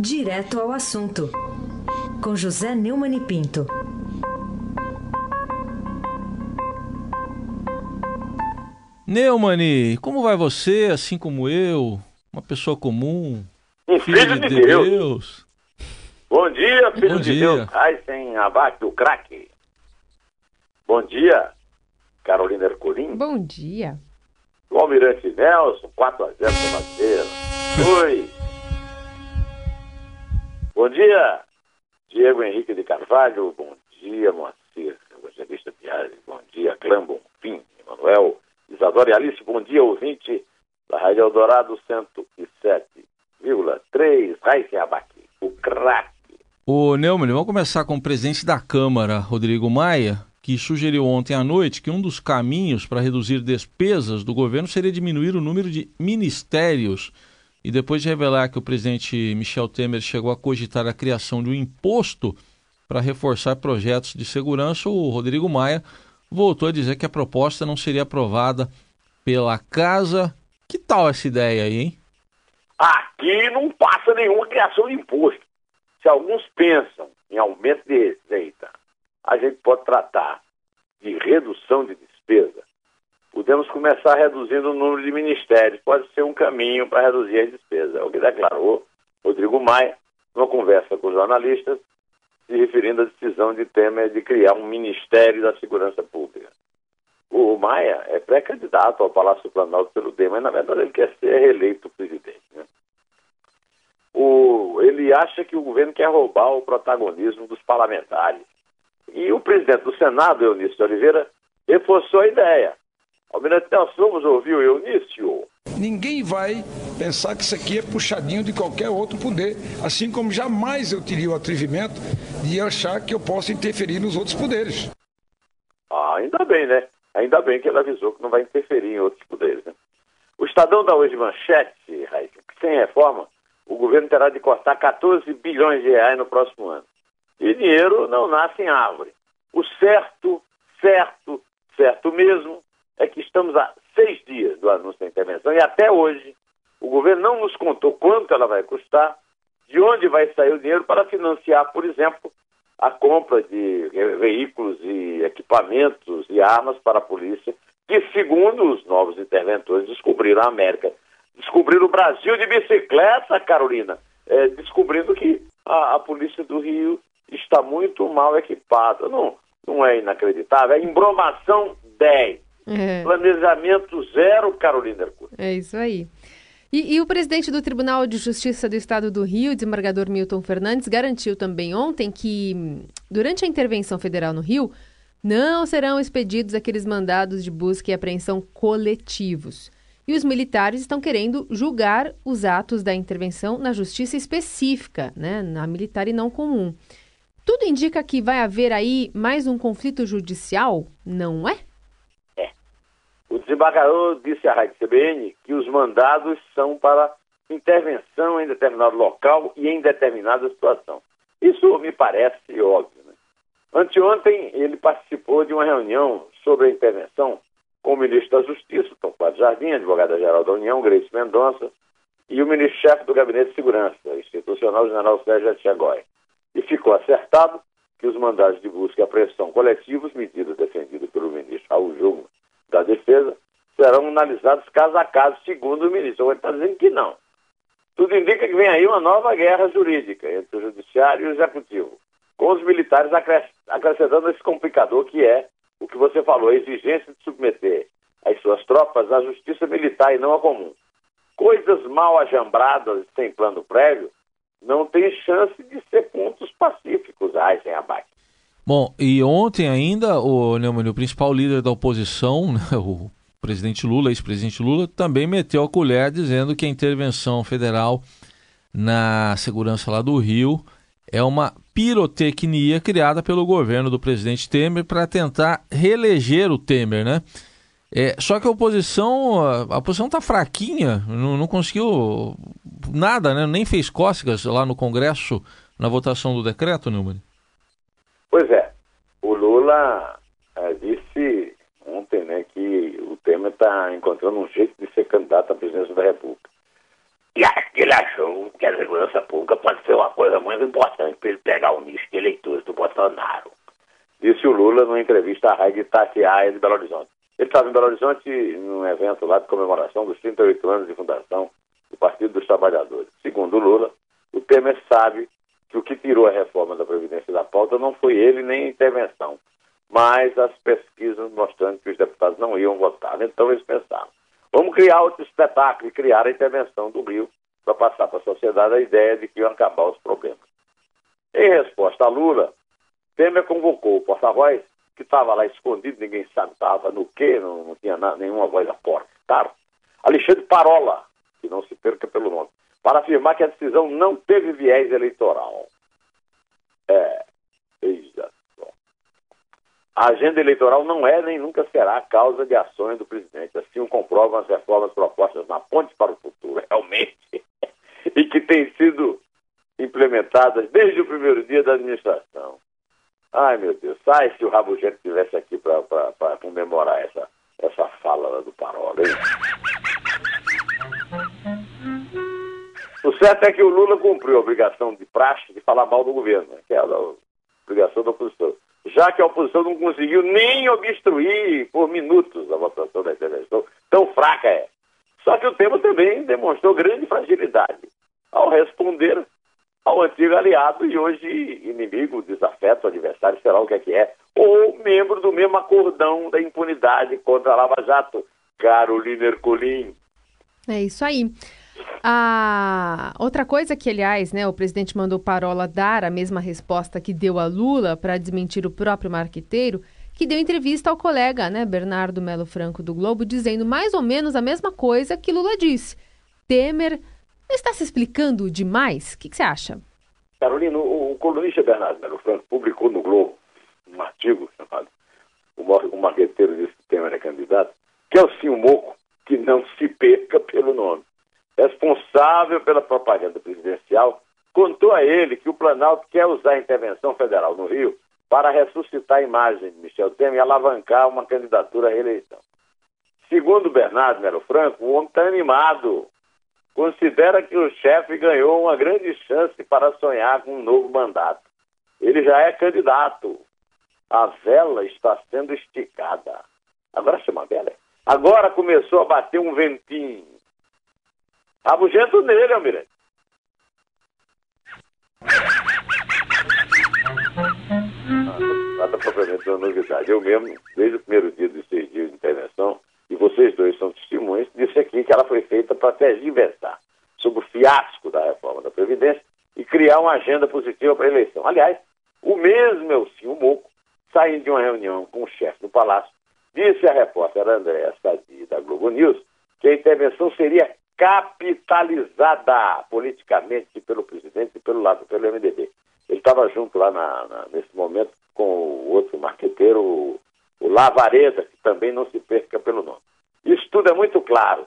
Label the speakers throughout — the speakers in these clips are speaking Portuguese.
Speaker 1: Direto ao assunto, com José Neumann e Pinto.
Speaker 2: Neumani, como vai você, assim como eu, uma pessoa comum,
Speaker 3: Um filho, de, Deus.
Speaker 2: Deus?
Speaker 3: Bom dia, filho
Speaker 2: Bom
Speaker 3: de
Speaker 2: dia.
Speaker 3: Deus. Aysen Abac, o craque. Bom dia, Carolina Ercolim.
Speaker 4: Bom dia.
Speaker 3: O Almirante Nelson, 4x0 Tomateira. Oi. Bom dia, Diego Henrique de Carvalho. Bom dia, Moacir, evangelista Piazzi. Bom dia, Clã Bonfim, Emanuel, Isadora e Alice. Bom dia, ouvinte da Rádio Eldorado 107,3. Aysen Abac, o craque.
Speaker 2: Ô Neumann, vamos começar com o presidente da Câmara, Rodrigo Maia, que sugeriu ontem à noite que um dos caminhos para reduzir despesas do governo seria diminuir o número de ministérios. E depois de revelar que o presidente Michel Temer chegou a cogitar a criação de um imposto para reforçar projetos de segurança, o Rodrigo Maia voltou a dizer que a proposta não seria aprovada pela casa. Que tal essa ideia aí, hein?
Speaker 3: Aqui não passa nenhuma criação de imposto. Se alguns pensam em aumento de receita, a gente pode tratar de redução de despesa. Podemos começar reduzindo o número de ministérios. Pode ser um caminho para reduzir as despesas. É o que declarou Rodrigo Maia numa conversa com jornalistas, se referindo à decisão de Temer de criar um Ministério da Segurança Pública. O Maia é pré-candidato ao Palácio Planalto pelo DEM, mas na verdade ele quer ser reeleito presidente. Né? O, ele acha que o governo quer roubar o protagonismo dos parlamentares. E o presidente do Senado, Eunício de Oliveira, reforçou a ideia. Almirante Nelson, vamos ouvir o Eunício.
Speaker 5: Ninguém vai pensar que isso aqui é puxadinho de qualquer outro poder, assim como jamais eu teria o atrevimento de achar que eu posso interferir nos outros poderes.
Speaker 3: Ah, ainda bem, né? Ainda bem que ele avisou que não vai interferir em outros poderes. Né? O Estadão dá hoje manchete, Raíssa, que sem reforma, o governo terá de cortar 14 bilhões de reais no próximo ano. E dinheiro não nasce em árvore. O certo, certo, certo mesmo é que estamos a seis dias do anúncio da intervenção e até hoje o governo não nos contou quanto ela vai custar, de onde vai sair o dinheiro para financiar, por exemplo, a compra de veículos e equipamentos e armas para a polícia, que, segundo os novos interventores, descobriram a América. Descobriram o Brasil de bicicleta, Carolina, é, descobrindo que a, a polícia do Rio está muito mal equipada. Não, não é inacreditável. É embromação 10.
Speaker 4: É,
Speaker 3: Planejamento zero, Carolina Herculano.
Speaker 4: é isso aí. E, e o presidente do Tribunal de Justiça do Estado do Rio, desembargador Milton Fernandes, garantiu também ontem que, durante a intervenção federal no Rio, não serão expedidos aqueles mandados de busca e apreensão coletivos. E os militares estão querendo julgar os atos da intervenção na justiça específica, né, na militar e não comum. Tudo indica que vai haver aí mais um conflito judicial, não é?
Speaker 3: Desembargador disse à Rádio CBN que os mandados são para intervenção em determinado local e em determinada situação. Isso me parece óbvio. Né? Anteontem, ele participou de uma reunião sobre a intervenção com o ministro da Justiça, Tom Jardim, advogada-geral da União, Grace Mendonça, e o ministro-chefe do Gabinete de Segurança Institucional, general Sérgio Atiagói. E ficou acertado que os mandados de busca e apreensão coletivos, medidas defendidas pelo ministro Raul da Defesa, serão analisados caso a caso, segundo o ministro. Ele está dizendo que não. Tudo indica que vem aí uma nova guerra jurídica entre o Judiciário e o Executivo, com os militares acres- acrescentando esse complicador que é o que você falou, a exigência de submeter as suas tropas à justiça militar e não à comum. Coisas mal ajambradas sem plano prévio não têm chance de ser pontos pacíficos, ai, sem abate.
Speaker 2: Bom, e ontem ainda o, Neumann, o principal líder da oposição, né, o presidente Lula, ex-presidente Lula, também meteu a colher dizendo que a intervenção federal na segurança lá do Rio é uma pirotecnia criada pelo governo do presidente Temer para tentar reeleger o Temer, né? É, só que a oposição, a, a oposição tá fraquinha, não, não conseguiu nada, né? Nem fez cócegas lá no Congresso na votação do decreto, Neumann.
Speaker 3: É, Lula eh, disse ontem né, que o Temer está encontrando um jeito de ser candidato à presidência da República. E ele achou que a segurança pública pode ser uma coisa muito importante para ele pegar o nicho de eleitores do Bolsonaro. Disse o Lula numa entrevista à Rádio Itatiaia de Belo Horizonte. Ele estava em Belo Horizonte num evento lá de comemoração dos 38 anos de fundação do Partido dos Trabalhadores. Segundo o Lula, o Temer sabe que o que tirou a reforma da Previdência da pauta não foi ele nem a intervenção, mas as pesquisas mostrando que os deputados não iam votar. Então eles pensaram, vamos criar outro espetáculo e criar a intervenção do Rio para passar para a sociedade a ideia de que iam acabar os problemas. Em resposta a Lula, Temer convocou o porta-voz, que estava lá escondido, ninguém estava no quê, não, não tinha nada, nenhuma voz a porta. Claro. Alexandre Parola, que não se perca pelo nome, para afirmar que a decisão não teve viés eleitoral. É, só. A agenda eleitoral não é nem nunca será causa de ações do presidente. Assim o comprovam as reformas propostas na Ponte para o Futuro, realmente, e que têm sido implementadas desde o primeiro dia da administração. Ai, meu Deus, sai se o Rabugento estivesse aqui para comemorar essa, essa fala do Parola, hein? O certo é que o Lula cumpriu a obrigação de praxe de falar mal do governo, né, que é a obrigação da oposição. Já que a oposição não conseguiu nem obstruir por minutos a votação da intervenção, tão fraca é. Só que o tema também demonstrou grande fragilidade ao responder ao antigo aliado e hoje inimigo, desafeto, adversário, será o que é que é, ou membro do mesmo acordão da impunidade contra a Lava Jato, Carolina Ercolim.
Speaker 4: É isso aí. Outra coisa que, aliás, né, o presidente mandou Parola dar a mesma resposta que deu a Lula para desmentir o próprio marqueteiro, que deu entrevista ao colega, né, Bernardo Melo Franco do Globo, dizendo mais ou menos a mesma coisa que Lula disse. Temer está se explicando demais? O que, você acha?
Speaker 3: Carolina, o, o colunista Bernardo Melo Franco publicou no Globo um artigo chamado O Marqueteiro disse que Temer é candidato, que é o Sim Moco, que não se perca pelo nome responsável pela propaganda presidencial, contou a ele que o Planalto quer usar a intervenção federal no Rio para ressuscitar a imagem de Michel Temer e alavancar uma candidatura à reeleição. Segundo Bernardo Melo Franco, o homem está animado. Considera que o chefe ganhou uma grande chance para sonhar com um novo mandato. Ele já é candidato. A vela está sendo esticada. Agora chama vela. Agora começou a bater um ventinho Rabugento nele, Almirante. Nada propriamente uma novidade. Eu mesmo, desde o primeiro dia dos seis dias de intervenção, e vocês dois são testemunhas, disse aqui que ela foi feita para tergiversar sobre o fiasco da reforma da Previdência e criar uma agenda positiva para a eleição. Aliás, o mesmo Elcinho Moco, saindo de uma reunião com o chefe do Palácio, disse à repórter Andréa Sadi da Globo News que a intervenção seria capitalizada politicamente pelo presidente e pelo lado, pelo MDB. Ele estava junto lá na, na, nesse momento com o outro marqueteiro, o, o Lavareda, que também não se perca pelo nome. Isso tudo é muito claro.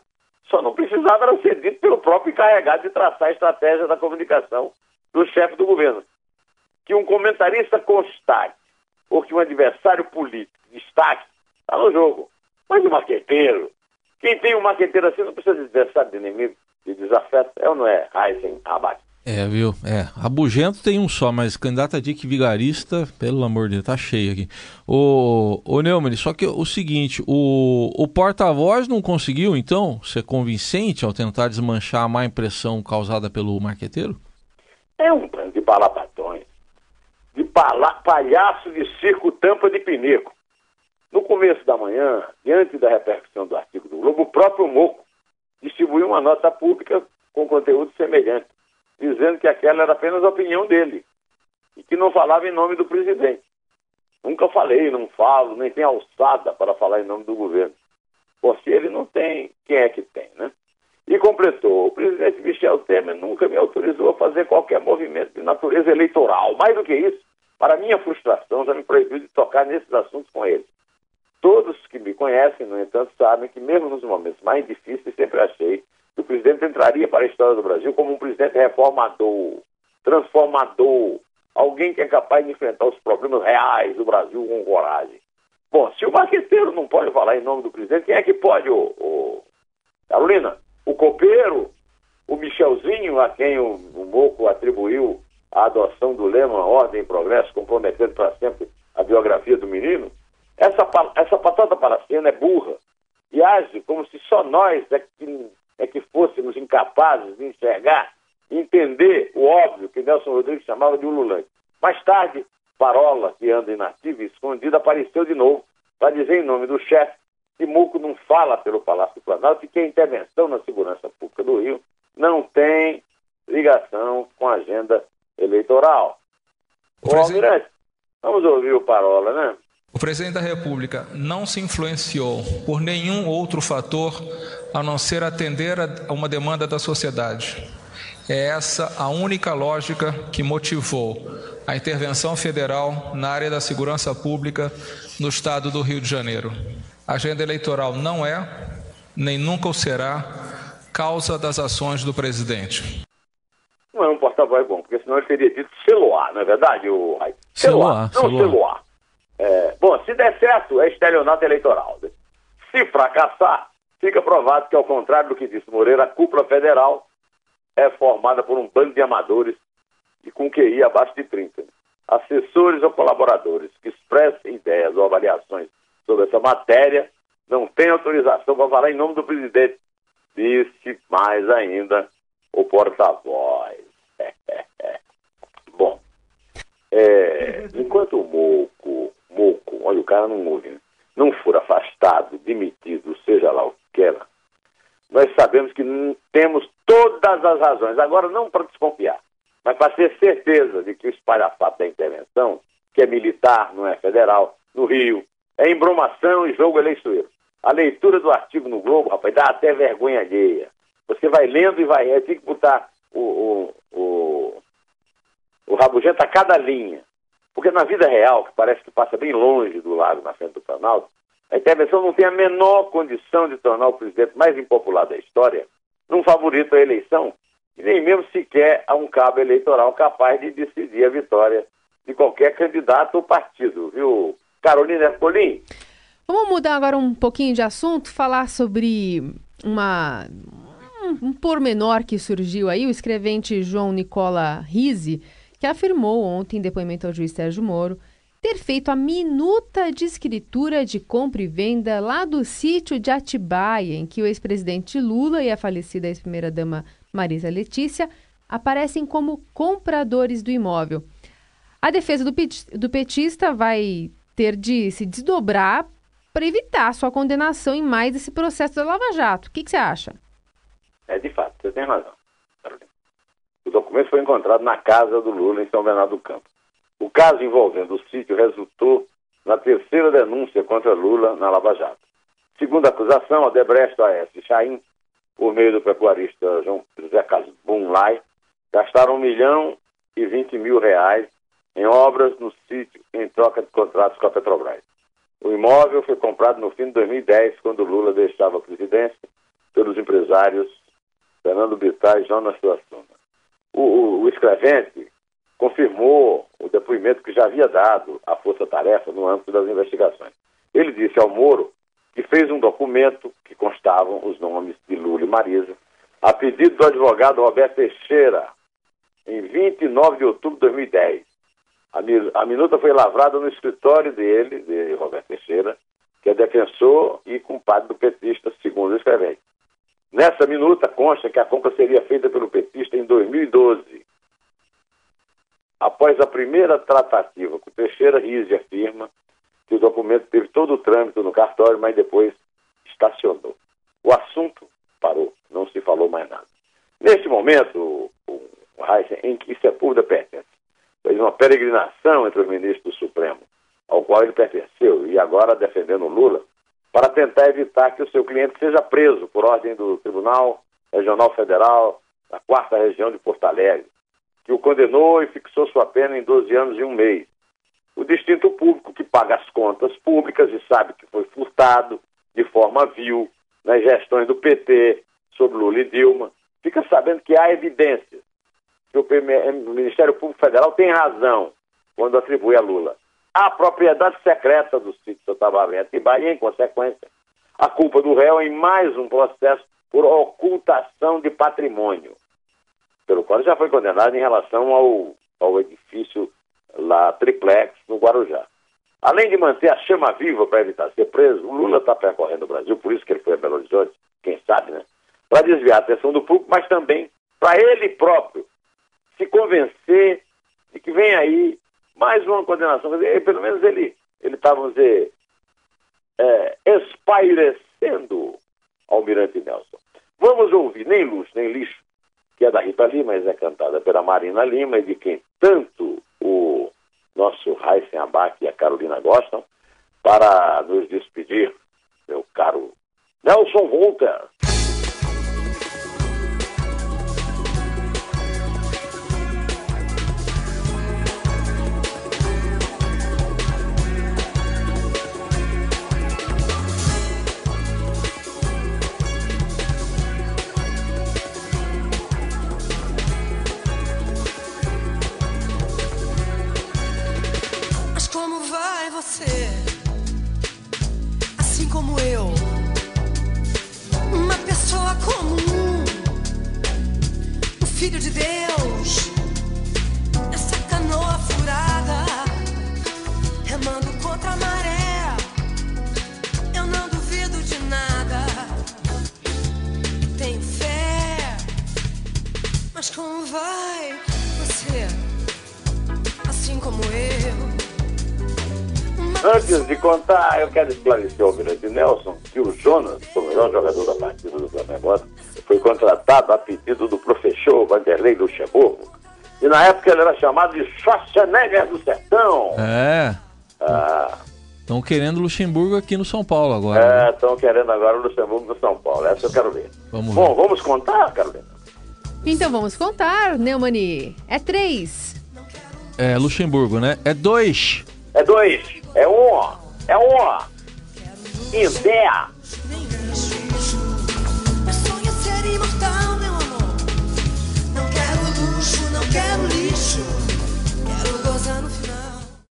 Speaker 3: Só não precisava era ser dito pelo próprio encarregado de traçar a estratégia da comunicação do chefe do governo. Que um comentarista constate ou que um adversário político destaque está no jogo. Mas o marqueteiro, quem tem um maqueteiro assim não precisa de adversário de inimigo, de desafeto, é ou não é? Heisen abate.
Speaker 2: É, viu? É. Rabugento tem um só, mas candidato a Dick Vigarista, pelo amor de Deus, tá cheio aqui. O, o Neumann, só que o seguinte, o, o porta-voz não conseguiu, então, ser convincente ao tentar desmanchar a má impressão causada pelo marqueteiro?
Speaker 3: É um plano de balapatões, de palhaço de circo tampa de pinico. No começo da manhã, diante da repercussão do artigo do Globo, o próprio Moco distribuiu uma nota pública com conteúdo semelhante, dizendo que aquela era apenas a opinião dele e que não falava em nome do presidente. Nunca falei, não falo, nem tem alçada para falar em nome do governo. Por se ele não tem, quem é que tem, né? E completou: o presidente Michel Temer nunca me autorizou a fazer qualquer movimento de natureza eleitoral. Mais do que isso, para minha frustração, já me proibiu de tocar nesses assuntos com ele. Todos que me conhecem, no entanto, sabem que, mesmo nos momentos mais difíceis, sempre achei que o presidente entraria para a história do Brasil como um presidente reformador, transformador, alguém que é capaz de enfrentar os problemas reais do Brasil com coragem. Bom, se o marqueteiro não pode falar em nome do presidente, quem é que pode, ô, ô... Carolina? O copeiro, o Michel a quem o, o Moco atribuiu a adoção do lema Ordem e Progresso, comprometendo para sempre a biografia do menino, essa, essa patota paracena é burra e age como se só nós é que, é que fôssemos incapazes de enxergar e entender o óbvio que Nelson Rodrigues chamava de ululante. Mais tarde, Parola, que anda inativa e escondida, apareceu de novo para dizer em nome do chefe que Muco não fala pelo Palácio do Planalto e que a intervenção na segurança pública do Rio não tem ligação com a agenda eleitoral. O Almirante, vamos ouvir o Parola, né?
Speaker 6: O presidente da República não se influenciou por nenhum outro fator a não ser atender a uma demanda da sociedade. É essa a única lógica que motivou a intervenção federal na área da segurança pública no estado do Rio de Janeiro. A agenda eleitoral não é, nem nunca o será, causa das ações do presidente.
Speaker 3: Não é um porta-voz bom, porque senão ele teria dito celular, não é verdade, o
Speaker 2: Celular,
Speaker 3: celular não
Speaker 2: celular.
Speaker 3: celular. É, bom, se der certo, é estelionato eleitoral. Se fracassar, fica provado que, ao contrário do que disse Moreira, a cúpula federal é formada por um bando de amadores e com QI abaixo de 30. Assessores ou colaboradores que expressem ideias ou avaliações sobre essa matéria não têm autorização para falar em nome do presidente. Disse mais ainda o porta-voz. Bom, é, enquanto o Moco, Moco, olha, o cara não ouve, né? não for afastado, demitido, seja lá o que era, nós sabemos que temos todas as razões. Agora, não para desconfiar, mas para ter certeza de que o espalhafato da intervenção, que é militar, não é federal, no Rio, é embromação e jogo eleitoreiro. A leitura do artigo no Globo, rapaz, dá até vergonha alheia. Você vai lendo e vai. Tem que botar o, o, o, o rabugento a cada linha. Porque na vida real, que parece que passa bem longe do lago, na frente do Planalto, a intervenção não tem a menor condição de tornar o presidente mais impopular da história num favorito à eleição, e nem mesmo sequer a um cabo eleitoral capaz de decidir a vitória de qualquer candidato ou partido, viu, Carolina Ercolim?
Speaker 4: Vamos mudar agora um pouquinho de assunto, falar sobre uma, um, um pormenor que surgiu aí, o escrevente João Nicola Rizzi, que afirmou ontem em depoimento ao juiz Sérgio Moro ter feito a minuta de escritura de compra e venda lá do sítio de Atibaia, em que o ex-presidente Lula e a falecida ex-primeira-dama Marisa Letícia aparecem como compradores do imóvel. A defesa do, petista vai ter de se desdobrar para evitar sua condenação em mais esse processo da Lava Jato. O que, que você acha?
Speaker 3: É, de fato, você tem razão. Documento foi encontrado na casa do Lula, em São Bernardo do Campo. O caso envolvendo o sítio resultou na terceira denúncia contra Lula na Lava Jato. Segundo a acusação, Odebrecht A.S. Chaim, por meio do pecuarista João José Carlos Bunlai, gastaram um milhão e vinte mil reais em obras no sítio em troca de contratos com a Petrobras. O imóvel foi comprado no fim de 2010, quando Lula deixava a presidência, pelos empresários Fernando Bittar e Jonas Suassuna. O, o, o escrevente confirmou o depoimento que já havia dado à Força Tarefa no âmbito das investigações. Ele disse ao Moro que fez um documento que constavam os nomes de Lula e Marisa, a pedido do advogado Roberto Teixeira, em 29 de outubro de 2010. A, minuta foi lavrada no escritório dele, de Roberto Teixeira, que é defensor e compadre do petista, segundo o escrevente. Nessa minuta consta que a compra seria feita pelo petista em 2012 Após a primeira tratativa com Teixeira, Rizzi afirma que o documento teve todo o trâmite no cartório, mas depois estacionou. O assunto parou, não se falou mais nada. Neste momento, o, Heisen, em que Sepúlveda pertence, fez uma peregrinação entre os ministros do Supremo, ao qual ele pertenceu, e agora defendendo Lula, para tentar evitar que o seu cliente seja preso por ordem do Tribunal Regional Federal da Quarta Região de Porto Alegre que o condenou e fixou sua pena em 12 anos e um mês. O distinto público que paga as contas públicas e sabe que foi furtado de forma vil nas gestões do PT sobre Lula e Dilma, fica sabendo que há evidências que o Ministério Público Federal tem razão quando atribui a Lula a propriedade secreta do sítio Sotabaré e, em consequência, a culpa do réu em mais um processo por ocultação de patrimônio. pelo qual já foi condenado em relação ao, ao edifício lá Triplex, no Guarujá. Além de manter a chama viva para evitar ser preso, o Lula está percorrendo o Brasil, por isso que ele foi a Belo Horizonte, quem sabe, né? Para desviar a atenção do público, mas também para ele próprio se convencer de que vem aí mais uma condenação. Dizer, pelo menos ele está, vamos dizer, é, espairecendo Almirante Nelson. Vamos ouvir Nem Luz, Nem Lixo, que é da Rita Lima, mas é cantada pela Marina Lima e de quem tanto o nosso Raíssen Abac e a Carolina gostam, para nos despedir, meu caro Nelson Volter.
Speaker 7: Deus, essa canoa furada, remando contra a maré. Eu não duvido de nada, tenho fé. Mas como vai você, assim como eu?
Speaker 3: Antes de contar, eu quero esclarecer ao Almirante Nelson que o Jonas, o melhor jogador da partida do Flamengo, foi contratado a pedido do professor Vanderlei Luxemburgo. E na época ele era chamado de Schwarzenegger do Sertão.
Speaker 2: É. Estão ah. querendo Luxemburgo aqui no São Paulo agora.
Speaker 3: É, estão né? querendo agora o Luxemburgo no São Paulo. Essa eu quero ver. Vamos Bom, ver. vamos contar, Carolina?
Speaker 4: Então vamos contar, Neumani. É três.
Speaker 2: É Luxemburgo, né? É dois.
Speaker 3: É dois. É um. É um. Pé. Show.